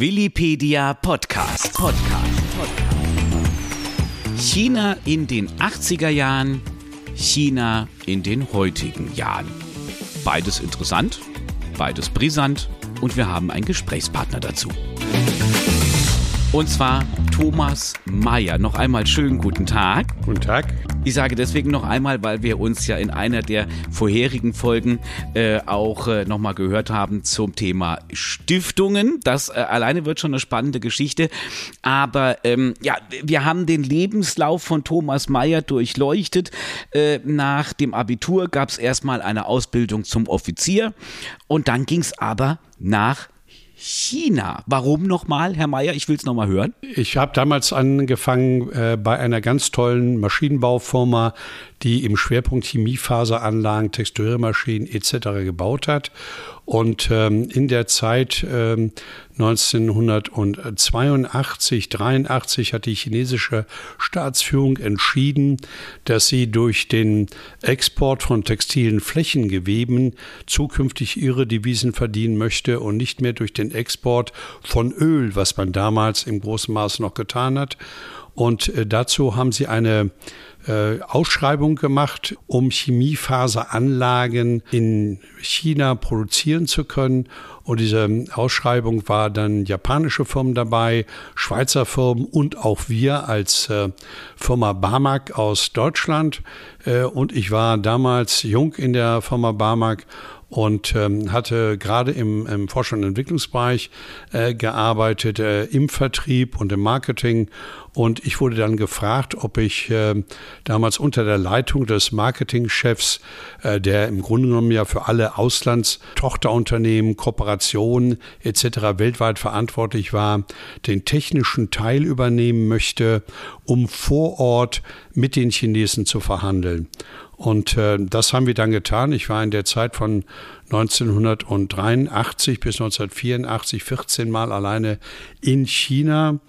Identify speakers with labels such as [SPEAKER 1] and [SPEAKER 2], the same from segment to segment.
[SPEAKER 1] Willipedia Podcast. Podcast. China in den 80er Jahren, China in den heutigen Jahren. Beides interessant, beides brisant und wir haben einen Gesprächspartner dazu. Und zwar Thomas Mayer. Noch einmal schönen guten Tag.
[SPEAKER 2] Guten Tag.
[SPEAKER 1] Ich sage deswegen noch einmal, weil wir uns ja in einer der vorherigen Folgen äh, auch äh, nochmal gehört haben zum Thema Stiftungen. Das äh, alleine wird schon eine spannende Geschichte. Aber ähm, ja, wir haben den Lebenslauf von Thomas Mayer durchleuchtet. Äh, nach dem Abitur gab es erstmal eine Ausbildung zum Offizier und dann ging es aber nach China. Warum nochmal, Herr Mayer? Ich will es nochmal hören.
[SPEAKER 2] Ich habe damals angefangen äh, bei einer ganz tollen Maschinenbaufirma, die im Schwerpunkt Chemiefaseranlagen, Texturiermaschinen etc. gebaut hat. Und ähm, in der Zeit ähm, 1982, 83 hat die chinesische Staatsführung entschieden, dass sie durch den Export von textilen Flächengeweben zukünftig ihre Devisen verdienen möchte und nicht mehr durch den Export von Öl, was man damals im großen Maße noch getan hat. Und äh, dazu haben sie eine äh, Ausschreibung gemacht, um Chemiefaseranlagen in China produzieren zu können. Und diese Ausschreibung war dann japanische Firmen dabei, Schweizer Firmen und auch wir als äh, Firma Barmack aus Deutschland. Äh, und ich war damals jung in der Firma Barmack und ähm, hatte gerade im, im Forschung- und Entwicklungsbereich äh, gearbeitet, äh, im Vertrieb und im Marketing. Und ich wurde dann gefragt, ob ich äh, damals unter der Leitung des Marketingchefs, äh, der im Grunde genommen ja für alle Auslandstochterunternehmen, Kooperationen etc. weltweit verantwortlich war, den technischen Teil übernehmen möchte, um vor Ort mit den Chinesen zu verhandeln. Und äh, das haben wir dann getan. Ich war in der Zeit von 1983 bis 1984 14 Mal alleine in China,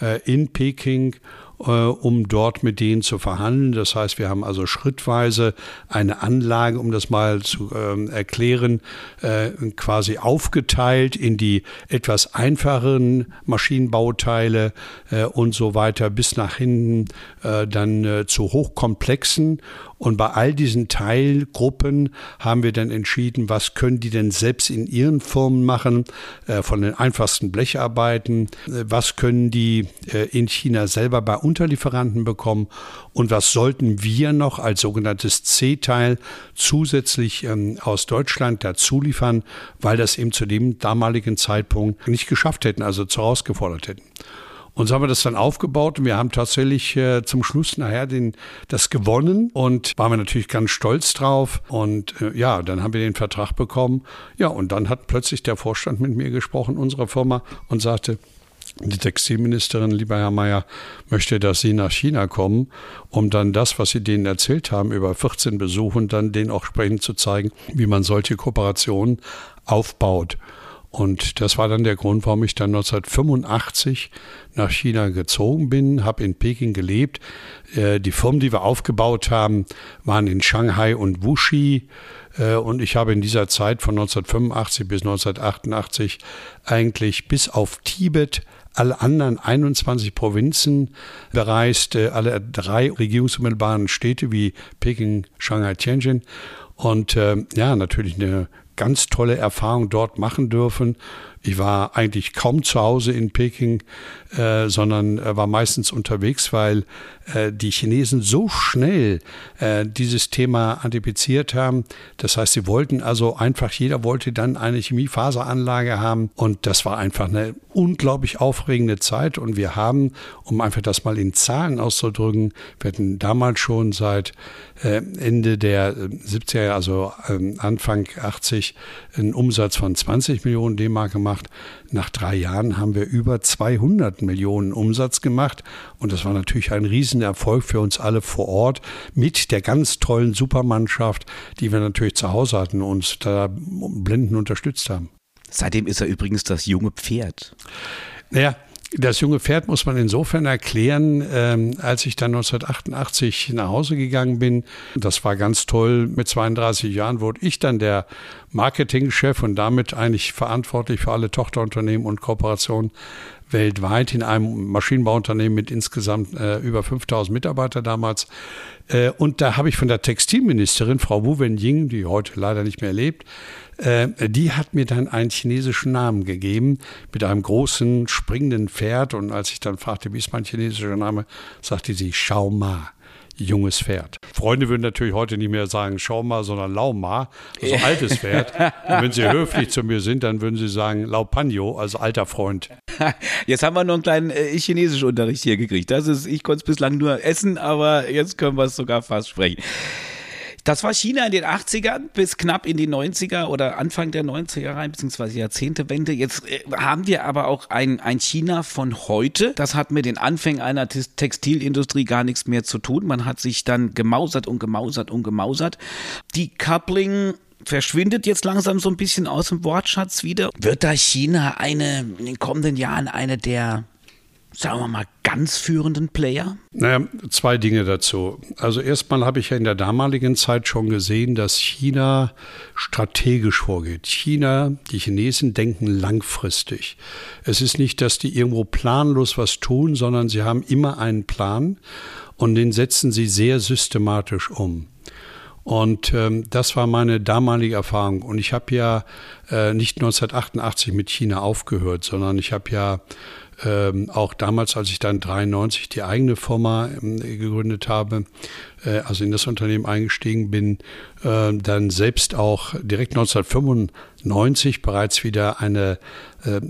[SPEAKER 2] äh, in Peking äh, um dort mit denen zu verhandeln. Das heißt, wir haben also schrittweise eine Anlage, um das mal zu äh, erklären, äh, quasi aufgeteilt in die etwas einfacheren Maschinenbauteile äh, und so weiter bis nach hinten äh, dann äh, zu hochkomplexen und bei all diesen Teilgruppen haben wir dann entschieden, was können die denn selbst in ihren Firmen machen, äh, von den einfachsten Blecharbeiten, äh, was können die äh, in China selber bei Unterlieferanten bekommen und was sollten wir noch als sogenanntes C-Teil zusätzlich ähm, aus Deutschland dazu liefern, weil das eben zu dem damaligen Zeitpunkt nicht geschafft hätten, also herausgefordert hätten. Und so haben wir das dann aufgebaut und wir haben tatsächlich äh, zum Schluss nachher den, das gewonnen und waren wir natürlich ganz stolz drauf. Und äh, ja, dann haben wir den Vertrag bekommen. Ja, und dann hat plötzlich der Vorstand mit mir gesprochen, unserer Firma, und sagte, die Textilministerin, lieber Herr Mayer, möchte, dass Sie nach China kommen, um dann das, was Sie denen erzählt haben, über 14 Besuchen, dann denen auch sprechend zu zeigen, wie man solche Kooperationen aufbaut. Und das war dann der Grund, warum ich dann 1985 nach China gezogen bin, habe in Peking gelebt. Äh, die Firmen, die wir aufgebaut haben, waren in Shanghai und Wuxi. Äh, und ich habe in dieser Zeit von 1985 bis 1988 eigentlich bis auf Tibet alle anderen 21 Provinzen bereist, äh, alle drei regierungsunmittelbaren Städte wie Peking, Shanghai, Tianjin. Und ja, natürlich eine ganz tolle Erfahrung dort machen dürfen. Ich war eigentlich kaum zu Hause in Peking, äh, sondern äh, war meistens unterwegs, weil äh, die Chinesen so schnell äh, dieses Thema antizipiert haben. Das heißt, sie wollten also einfach, jeder wollte dann eine Chemiefaseranlage haben. Und das war einfach eine unglaublich aufregende Zeit. Und wir haben, um einfach das mal in Zahlen auszudrücken, wir hatten damals schon seit äh, Ende der 70er, äh, also ähm, Anfang 80, einen Umsatz von 20 Millionen D-Mark gemacht gemacht. Nach drei Jahren haben wir über 200 Millionen Umsatz gemacht. Und das war natürlich ein Riesenerfolg für uns alle vor Ort mit der ganz tollen Supermannschaft, die wir natürlich zu Hause hatten und uns da blendend unterstützt haben.
[SPEAKER 1] Seitdem ist er übrigens das junge Pferd.
[SPEAKER 2] Naja, das junge Pferd muss man insofern erklären, ähm, als ich dann 1988 nach Hause gegangen bin. Das war ganz toll. Mit 32 Jahren wurde ich dann der Marketingchef und damit eigentlich verantwortlich für alle Tochterunternehmen und Kooperationen weltweit in einem Maschinenbauunternehmen mit insgesamt äh, über 5000 Mitarbeitern damals. Äh, und da habe ich von der Textilministerin, Frau Wu Wenying, die heute leider nicht mehr lebt, die hat mir dann einen chinesischen Namen gegeben mit einem großen springenden Pferd. Und als ich dann fragte, wie ist mein chinesischer Name, sagte sie Shao Ma junges Pferd. Freunde würden natürlich heute nicht mehr sagen Schauma, sondern Lauma, also ja. altes Pferd. Und wenn sie höflich zu mir sind, dann würden sie sagen Laupagno, also alter Freund.
[SPEAKER 1] Jetzt haben wir noch einen kleinen äh, chinesischen Unterricht hier gekriegt. Das ist, ich konnte es bislang nur essen, aber jetzt können wir es sogar fast sprechen. Das war China in den 80ern bis knapp in die 90er oder Anfang der 90er rein, beziehungsweise Jahrzehntewende. Jetzt äh, haben wir aber auch ein, ein China von heute. Das hat mit den Anfängen einer Textilindustrie gar nichts mehr zu tun. Man hat sich dann gemausert und gemausert und gemausert. Die Coupling verschwindet jetzt langsam so ein bisschen aus dem Wortschatz wieder. Wird da China eine in den kommenden Jahren eine der sagen wir mal, ganz führenden Player?
[SPEAKER 2] Naja, zwei Dinge dazu. Also erstmal habe ich ja in der damaligen Zeit schon gesehen, dass China strategisch vorgeht. China, die Chinesen denken langfristig. Es ist nicht, dass die irgendwo planlos was tun, sondern sie haben immer einen Plan und den setzen sie sehr systematisch um. Und ähm, das war meine damalige Erfahrung. Und ich habe ja äh, nicht 1988 mit China aufgehört, sondern ich habe ja ähm, auch damals, als ich dann 93 die eigene Firma ähm, gegründet habe, äh, also in das Unternehmen eingestiegen bin, äh, dann selbst auch direkt 1995 bereits wieder ein äh,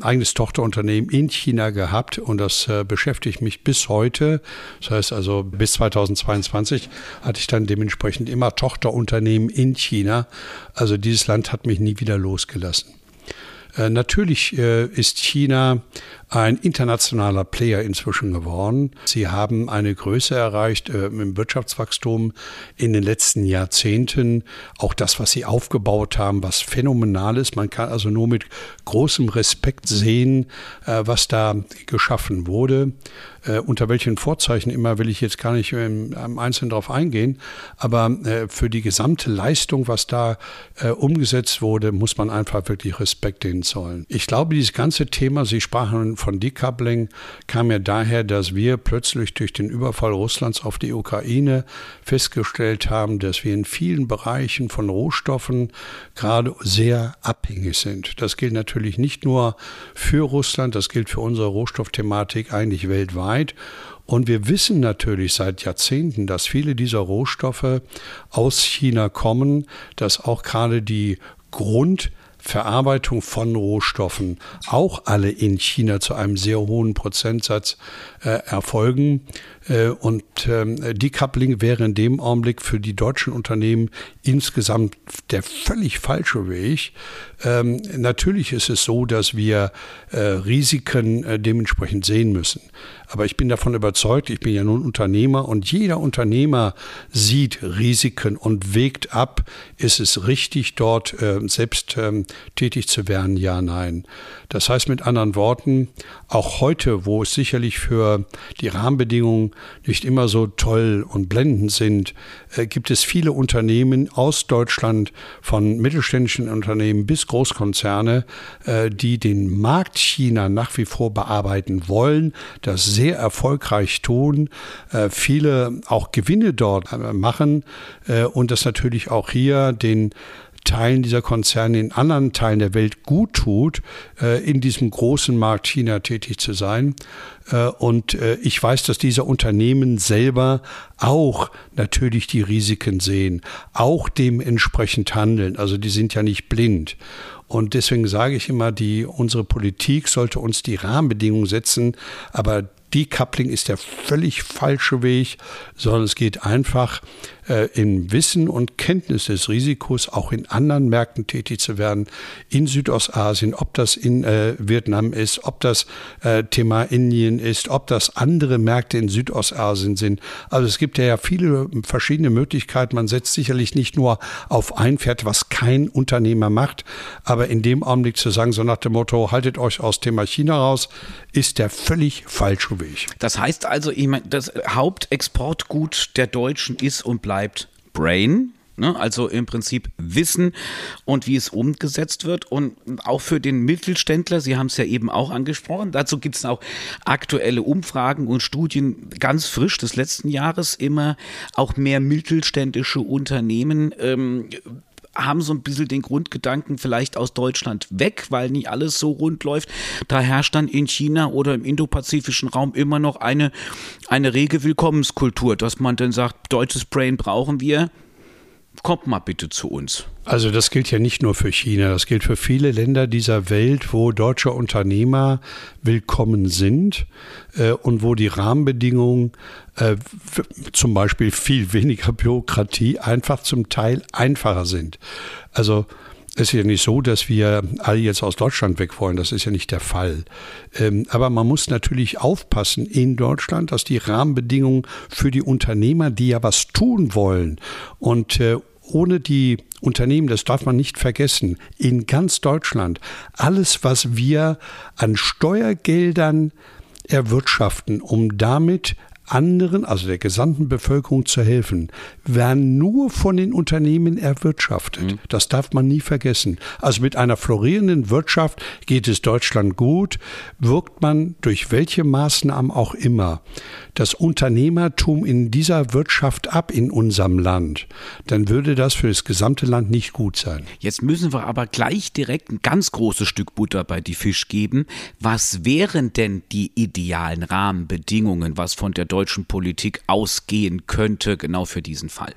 [SPEAKER 2] eigenes Tochterunternehmen in China gehabt und das äh, beschäftigt mich bis heute. Das heißt also bis 2022 hatte ich dann dementsprechend immer Tochterunternehmen in China. Also dieses Land hat mich nie wieder losgelassen. Äh, natürlich äh, ist China ein internationaler Player inzwischen geworden. Sie haben eine Größe erreicht äh, im Wirtschaftswachstum in den letzten Jahrzehnten. Auch das, was sie aufgebaut haben, was phänomenal ist. Man kann also nur mit großem Respekt sehen, äh, was da geschaffen wurde. Äh, unter welchen Vorzeichen immer will ich jetzt gar nicht im, im Einzelnen darauf eingehen. Aber äh, für die gesamte Leistung, was da äh, umgesetzt wurde, muss man einfach wirklich Respekt denen zollen. Ich glaube, dieses ganze Thema, Sie sprachen von Decoupling kam ja daher, dass wir plötzlich durch den Überfall Russlands auf die Ukraine festgestellt haben, dass wir in vielen Bereichen von Rohstoffen gerade sehr abhängig sind. Das gilt natürlich nicht nur für Russland, das gilt für unsere Rohstoffthematik eigentlich weltweit. Und wir wissen natürlich seit Jahrzehnten, dass viele dieser Rohstoffe aus China kommen, dass auch gerade die Grund Verarbeitung von Rohstoffen auch alle in China zu einem sehr hohen Prozentsatz äh, erfolgen. Äh, und ähm, Decoupling wäre in dem Augenblick für die deutschen Unternehmen insgesamt der völlig falsche Weg. Ähm, natürlich ist es so, dass wir äh, Risiken äh, dementsprechend sehen müssen. Aber ich bin davon überzeugt, ich bin ja nun Unternehmer und jeder Unternehmer sieht Risiken und wägt ab, ist es richtig, dort äh, selbst ähm, tätig zu werden? Ja, nein. Das heißt mit anderen Worten, auch heute, wo es sicherlich für die Rahmenbedingungen nicht immer so toll und blendend sind, äh, gibt es viele Unternehmen aus Deutschland, von mittelständischen Unternehmen bis Großkonzerne, äh, die den Markt China nach wie vor bearbeiten wollen, das sehr erfolgreich tun, äh, viele auch Gewinne dort machen und das natürlich auch hier den Teilen dieser Konzerne in anderen Teilen der Welt gut tut, äh, in diesem großen Markt China tätig zu sein. Äh, und äh, ich weiß, dass diese Unternehmen selber auch natürlich die Risiken sehen, auch dementsprechend handeln. Also die sind ja nicht blind. Und deswegen sage ich immer, die, unsere Politik sollte uns die Rahmenbedingungen setzen, aber Decoupling ist der völlig falsche Weg, sondern es geht einfach äh, im Wissen und Kenntnis des Risikos auch in anderen Märkten tätig zu werden, in Südostasien, ob das in äh, Vietnam ist, ob das äh, Thema Indien ist, ob das andere Märkte in Südostasien sind. Also es gibt ja viele verschiedene Möglichkeiten. Man setzt sicherlich nicht nur auf ein Pferd, was kein Unternehmer macht, aber in dem Augenblick zu sagen, so nach dem Motto, haltet euch aus Thema China raus, ist der völlig falsche Weg.
[SPEAKER 1] Das heißt also, ich meine, das Hauptexportgut der Deutschen ist und bleibt bleibt Brain, Ne? Also im Prinzip Wissen und wie es umgesetzt wird. Und auch für den Mittelständler, Sie haben es ja eben auch angesprochen, dazu gibt es auch aktuelle Umfragen und Studien ganz frisch des letzten Jahres immer auch mehr mittelständische Unternehmen ähm, haben so ein bisschen den Grundgedanken vielleicht aus Deutschland weg, weil nicht alles so rund läuft. Da herrscht dann in China oder im indopazifischen Raum immer noch eine, eine rege Willkommenskultur, dass man dann sagt, deutsches Brain brauchen wir, kommt mal bitte zu uns.
[SPEAKER 2] Also das gilt ja nicht nur für China, das gilt für viele Länder dieser Welt, wo deutsche Unternehmer willkommen sind äh, und wo die Rahmenbedingungen äh, zum Beispiel viel weniger Bürokratie einfach zum Teil einfacher sind. Also es ist ja nicht so, dass wir alle jetzt aus Deutschland weg wollen. Das ist ja nicht der Fall. Ähm, aber man muss natürlich aufpassen in Deutschland, dass die Rahmenbedingungen für die Unternehmer, die ja was tun wollen und äh, ohne die Unternehmen, das darf man nicht vergessen, in ganz Deutschland, alles, was wir an Steuergeldern erwirtschaften, um damit anderen, also der gesamten Bevölkerung zu helfen, werden nur von den Unternehmen erwirtschaftet. Mhm. Das darf man nie vergessen. Also mit einer florierenden Wirtschaft geht es Deutschland gut, wirkt man durch welche Maßnahmen auch immer das Unternehmertum in dieser Wirtschaft ab in unserem Land, dann würde das für das gesamte Land nicht gut sein.
[SPEAKER 1] Jetzt müssen wir aber gleich direkt ein ganz großes Stück Butter bei die Fisch geben. Was wären denn die idealen Rahmenbedingungen, was von der deutschen Politik ausgehen könnte, genau für diesen Fall?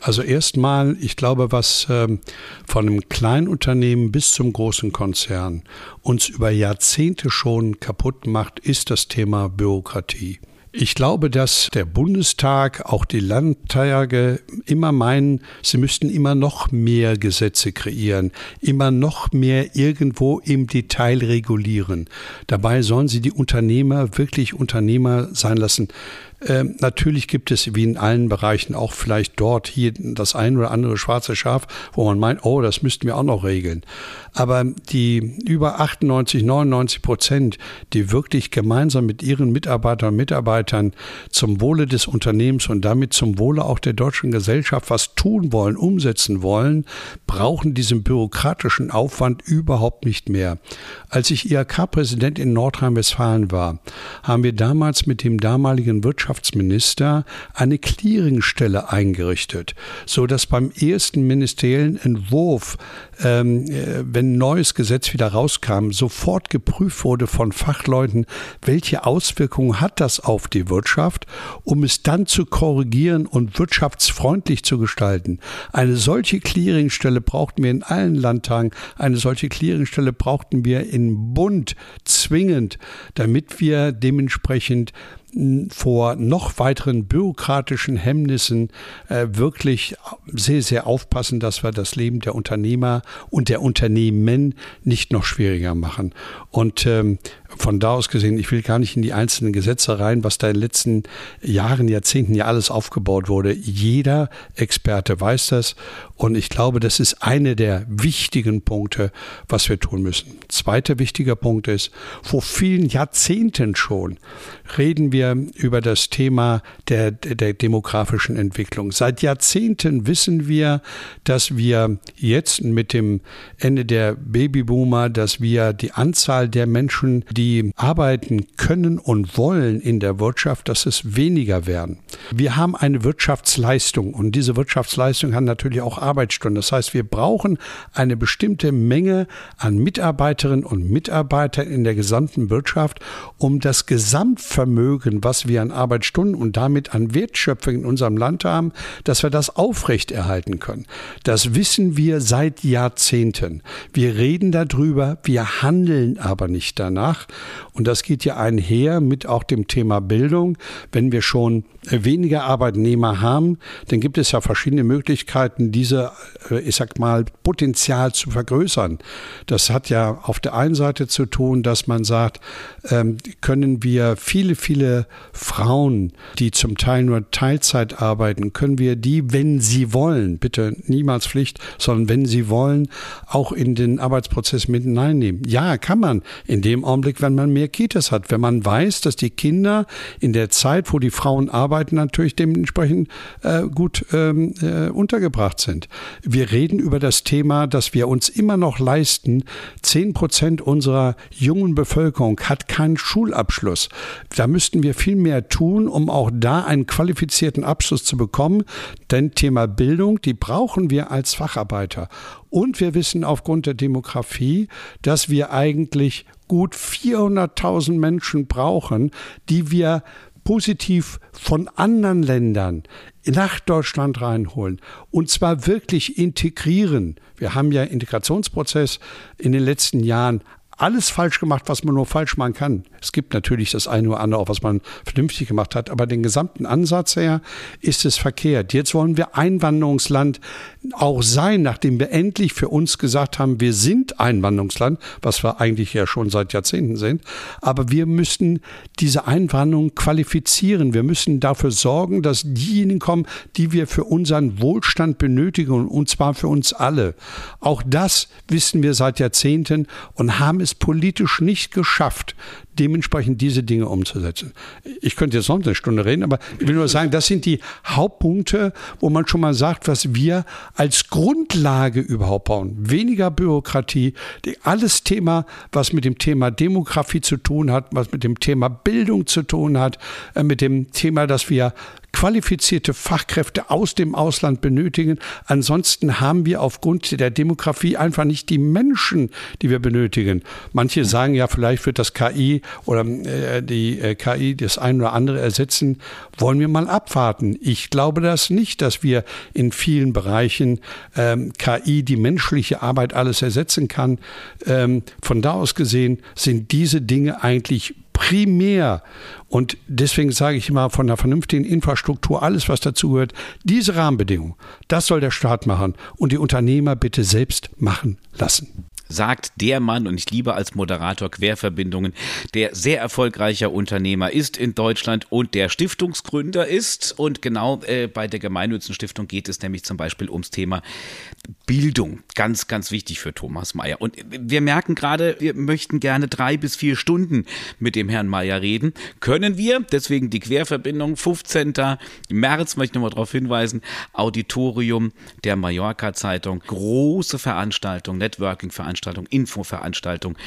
[SPEAKER 2] Also erstmal, ich glaube, was ähm, von einem kleinen Unternehmen bis zum großen Konzern uns über Jahrzehnte schon kaputt macht, ist das Thema Bürokratie. Ich glaube, dass der Bundestag, auch die Landtage immer meinen, sie müssten immer noch mehr Gesetze kreieren, immer noch mehr irgendwo im Detail regulieren. Dabei sollen sie die Unternehmer wirklich Unternehmer sein lassen. Ähm, natürlich gibt es wie in allen Bereichen auch vielleicht dort hier das ein oder andere schwarze Schaf, wo man meint, oh, das müssten wir auch noch regeln. Aber die über 98, 99 Prozent, die wirklich gemeinsam mit ihren Mitarbeitern und Mitarbeitern zum Wohle des Unternehmens und damit zum Wohle auch der deutschen Gesellschaft was tun wollen, umsetzen wollen, brauchen diesen bürokratischen Aufwand überhaupt nicht mehr. Als ich IHK-Präsident in Nordrhein-Westfalen war, haben wir damals mit dem damaligen Wirtschaftsminister eine Clearingstelle eingerichtet, so dass beim ersten ministeriellen Entwurf, ähm, äh, wenn ein neues Gesetz wieder rauskam, sofort geprüft wurde von Fachleuten, welche Auswirkungen hat das auf die Wirtschaft, um es dann zu korrigieren und wirtschaftsfreundlich zu gestalten. Eine solche Clearingstelle brauchten wir in allen Landtagen, eine solche Clearingstelle brauchten wir in Bund zwingend, damit wir dementsprechend vor noch weiteren bürokratischen Hemmnissen äh, wirklich sehr, sehr aufpassen, dass wir das Leben der Unternehmer und der Unternehmen nicht noch schwieriger machen. Und ähm, von da aus gesehen, ich will gar nicht in die einzelnen Gesetze rein, was da in den letzten Jahren, Jahrzehnten ja alles aufgebaut wurde. Jeder Experte weiß das und ich glaube, das ist eine der wichtigen Punkte, was wir tun müssen. Zweiter wichtiger Punkt ist, vor vielen Jahrzehnten schon reden wir über das Thema der, der demografischen Entwicklung. Seit Jahrzehnten wissen wir, dass wir jetzt mit dem Ende der Babyboomer, dass wir die Anzahl der Menschen, die arbeiten können und wollen in der Wirtschaft, dass es weniger werden. Wir haben eine Wirtschaftsleistung und diese Wirtschaftsleistung hat natürlich auch Arbeitsstunden. Das heißt, wir brauchen eine bestimmte Menge an Mitarbeiterinnen und Mitarbeitern in der gesamten Wirtschaft, um das Gesamtvermögen, was wir an Arbeitsstunden und damit an Wertschöpfung in unserem Land haben, dass wir das aufrechterhalten können. Das wissen wir seit Jahrzehnten. Wir reden darüber, wir handeln aber nicht danach. Und das geht ja einher mit auch dem Thema Bildung. Wenn wir schon weniger Arbeitnehmer haben, dann gibt es ja verschiedene Möglichkeiten, diese, äh, ich sag mal, Potenzial zu vergrößern. Das hat ja auf der einen Seite zu tun, dass man sagt, ähm, können wir viele, viele Frauen, die zum Teil nur Teilzeit arbeiten, können wir die, wenn sie wollen, bitte niemals Pflicht, sondern wenn sie wollen, auch in den Arbeitsprozess mit hineinnehmen. Ja, kann man. In dem Augenblick, wenn man mehr Kitas hat, wenn man weiß, dass die Kinder in der Zeit, wo die Frauen arbeiten, natürlich dementsprechend äh, gut ähm, äh, untergebracht sind. Wir reden über das Thema, dass wir uns immer noch leisten. Zehn Prozent unserer jungen Bevölkerung hat keinen Schulabschluss. Da müssten wir viel mehr tun, um auch da einen qualifizierten Abschluss zu bekommen. Denn Thema Bildung, die brauchen wir als Facharbeiter. Und wir wissen aufgrund der Demografie, dass wir eigentlich gut 400.000 Menschen brauchen, die wir positiv von anderen Ländern nach Deutschland reinholen und zwar wirklich integrieren. Wir haben ja Integrationsprozess in den letzten Jahren alles falsch gemacht, was man nur falsch machen kann. Es gibt natürlich das eine oder andere, auch was man vernünftig gemacht hat, aber den gesamten Ansatz her ist es verkehrt. Jetzt wollen wir Einwanderungsland auch sein, nachdem wir endlich für uns gesagt haben, wir sind Einwanderungsland, was wir eigentlich ja schon seit Jahrzehnten sind. Aber wir müssen diese Einwanderung qualifizieren. Wir müssen dafür sorgen, dass diejenigen kommen, die wir für unseren Wohlstand benötigen, und zwar für uns alle. Auch das wissen wir seit Jahrzehnten und haben es politisch nicht geschafft, dementsprechend diese Dinge umzusetzen. Ich könnte jetzt noch eine Stunde reden, aber ich will nur sagen, das sind die Hauptpunkte, wo man schon mal sagt, was wir als Grundlage überhaupt bauen. Weniger Bürokratie, alles Thema, was mit dem Thema Demografie zu tun hat, was mit dem Thema Bildung zu tun hat, äh, mit dem Thema, dass wir qualifizierte Fachkräfte aus dem Ausland benötigen. Ansonsten haben wir aufgrund der Demografie einfach nicht die Menschen, die wir benötigen. Manche sagen ja, vielleicht wird das KI oder äh, die äh, KI das ein oder andere ersetzen. Wollen wir mal abwarten. Ich glaube das nicht, dass wir in vielen Bereichen ähm, KI die menschliche Arbeit alles ersetzen kann. Ähm, von da aus gesehen sind diese Dinge eigentlich primär. Und deswegen sage ich immer von einer vernünftigen Infrastruktur, alles was dazugehört, diese Rahmenbedingungen, das soll der Staat machen und die Unternehmer bitte selbst machen lassen
[SPEAKER 1] sagt der Mann, und ich liebe als Moderator Querverbindungen, der sehr erfolgreicher Unternehmer ist in Deutschland und der Stiftungsgründer ist. Und genau äh, bei der Gemeinnützigen Stiftung geht es nämlich zum Beispiel ums Thema Bildung. Ganz, ganz wichtig für Thomas Mayer. Und wir merken gerade, wir möchten gerne drei bis vier Stunden mit dem Herrn Mayer reden. Können wir, deswegen die Querverbindung, 15. März, möchte ich nochmal darauf hinweisen, Auditorium der Mallorca Zeitung, große Veranstaltung, Networking-Veranstaltung Veranstaltung, Infoveranstaltung,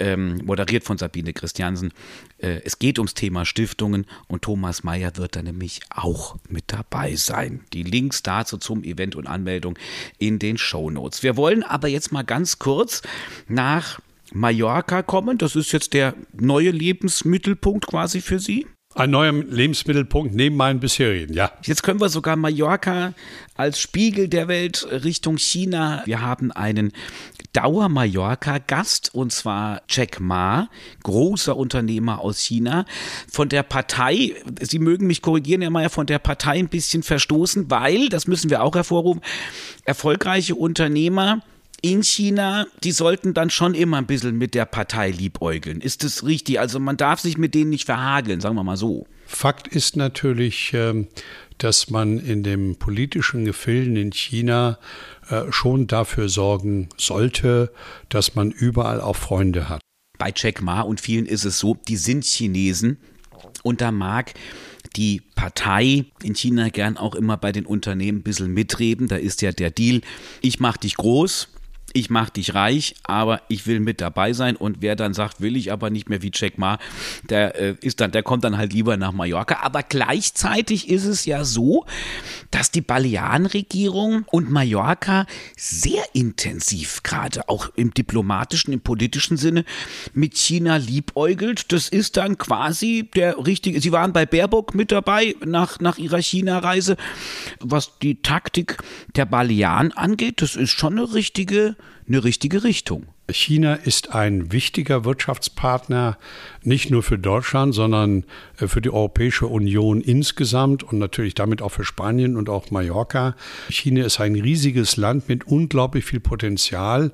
[SPEAKER 1] ähm, moderiert von Sabine Christiansen. Äh, es geht ums Thema Stiftungen und Thomas Mayer wird da nämlich auch mit dabei sein. Die Links dazu zum Event und Anmeldung in den Show Notes. Wir wollen aber jetzt mal ganz kurz nach Mallorca kommen. Das ist jetzt der neue Lebensmittelpunkt quasi für Sie.
[SPEAKER 2] Ein neuer Lebensmittelpunkt neben meinen bisherigen, ja.
[SPEAKER 1] Jetzt können wir sogar Mallorca als Spiegel der Welt Richtung China. Wir haben einen Dauer-Mallorca-Gast und zwar Jack Ma, großer Unternehmer aus China. Von der Partei, Sie mögen mich korrigieren, Herr Mayer, von der Partei ein bisschen verstoßen, weil, das müssen wir auch hervorrufen, erfolgreiche Unternehmer in China, die sollten dann schon immer ein bisschen mit der Partei liebäugeln. Ist das richtig? Also man darf sich mit denen nicht verhageln, sagen wir mal so.
[SPEAKER 2] Fakt ist natürlich, ähm, dass man in dem politischen Gefilden in China äh, schon dafür sorgen sollte, dass man überall auch Freunde hat.
[SPEAKER 1] Bei Jack Ma und vielen ist es so, die sind Chinesen und da mag die Partei in China gern auch immer bei den Unternehmen ein bisschen mitreden. Da ist ja der Deal, ich mach dich groß, ich mache dich reich, aber ich will mit dabei sein. Und wer dann sagt, will ich aber nicht mehr wie Jack Ma, der äh, ist dann, der kommt dann halt lieber nach Mallorca. Aber gleichzeitig ist es ja so, dass die Balearenregierung und Mallorca sehr intensiv gerade auch im diplomatischen, im politischen Sinne mit China liebäugelt. Das ist dann quasi der richtige. Sie waren bei Baerbock mit dabei nach, nach ihrer China-Reise. Was die Taktik der Balearen angeht, das ist schon eine richtige eine richtige Richtung.
[SPEAKER 2] China ist ein wichtiger Wirtschaftspartner, nicht nur für Deutschland, sondern äh, für die Europäische Union insgesamt und natürlich damit auch für Spanien und auch Mallorca. China ist ein riesiges Land mit unglaublich viel Potenzial.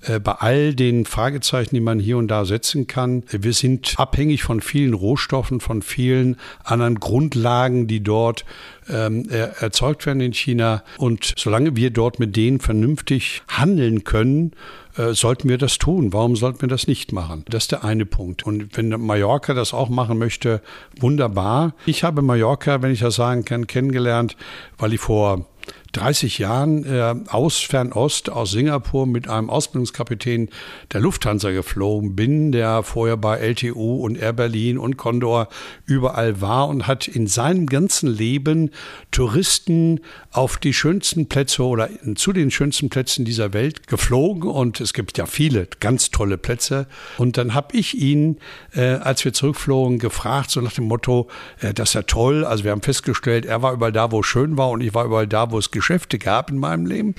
[SPEAKER 2] Äh, bei all den Fragezeichen, die man hier und da setzen kann. Wir sind abhängig von vielen Rohstoffen, von vielen anderen Grundlagen, die dort ähm, erzeugt werden in China. Und solange wir dort mit denen vernünftig handeln können, äh, sollten wir das tun? Warum sollten wir das nicht machen? Das ist der eine Punkt. Und wenn Mallorca das auch machen möchte, wunderbar. Ich habe Mallorca, wenn ich das sagen kann, kennengelernt, weil ich vor 30 Jahren äh, aus Fernost, aus Singapur mit einem Ausbildungskapitän der Lufthansa geflogen bin, der vorher bei LTU und Air Berlin und Condor überall war und hat in seinem ganzen Leben Touristen auf die schönsten Plätze oder zu den schönsten Plätzen dieser Welt geflogen. Und es gibt ja viele ganz tolle Plätze. Und dann habe ich ihn, äh, als wir zurückflogen, gefragt, so nach dem Motto, äh, das ist ja toll. Also wir haben festgestellt, er war überall da, wo es schön war und ich war überall da, wo es Geschäfte gab in meinem Leben.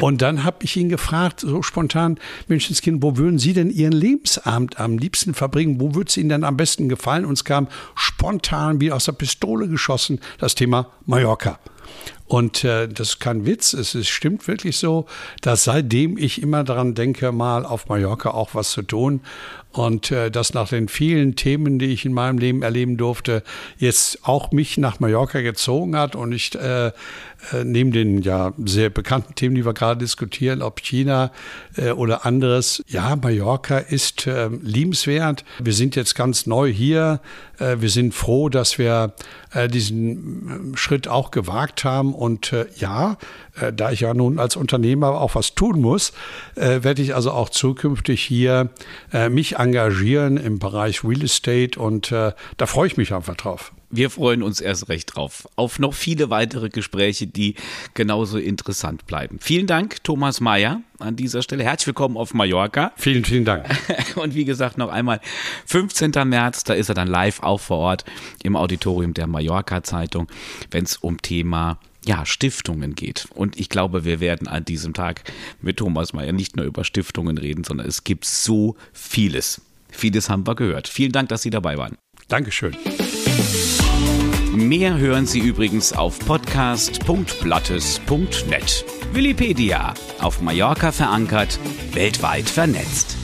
[SPEAKER 2] Und dann habe ich ihn gefragt, so spontan, Menschenskind, wo würden Sie denn Ihren Lebensabend am liebsten verbringen? Wo würde es Ihnen denn am besten gefallen? Und es kam spontan wie aus der Pistole geschossen das Thema Mallorca. Und äh, das ist kein Witz, es ist, stimmt wirklich so, dass seitdem ich immer daran denke, mal auf Mallorca auch was zu tun. Und äh, dass nach den vielen Themen, die ich in meinem Leben erleben durfte, jetzt auch mich nach Mallorca gezogen hat und ich äh, äh, neben den ja sehr bekannten Themen, die wir gerade diskutieren, ob China äh, oder anderes, ja, Mallorca ist äh, liebenswert. Wir sind jetzt ganz neu hier. Äh, wir sind froh, dass wir äh, diesen äh, Schritt auch gewagt haben. Und äh, ja, äh, da ich ja nun als Unternehmer auch was tun muss, äh, werde ich also auch zukünftig hier mich engagieren im Bereich Real Estate und äh, da freue ich mich einfach drauf.
[SPEAKER 1] Wir freuen uns erst recht drauf. Auf noch viele weitere Gespräche, die genauso interessant bleiben. Vielen Dank, Thomas Mayer, an dieser Stelle. Herzlich willkommen auf Mallorca.
[SPEAKER 2] Vielen, vielen Dank.
[SPEAKER 1] Und wie gesagt, noch einmal 15. März, da ist er dann live auch vor Ort im Auditorium der Mallorca Zeitung, wenn es um Thema ja, Stiftungen geht. Und ich glaube, wir werden an diesem Tag mit Thomas Mayer nicht nur über Stiftungen reden, sondern es gibt so vieles. Vieles haben wir gehört. Vielen Dank, dass Sie dabei waren.
[SPEAKER 2] Dankeschön.
[SPEAKER 1] Mehr hören Sie übrigens auf podcast.blattes.net. Willipedia, auf Mallorca verankert, weltweit vernetzt.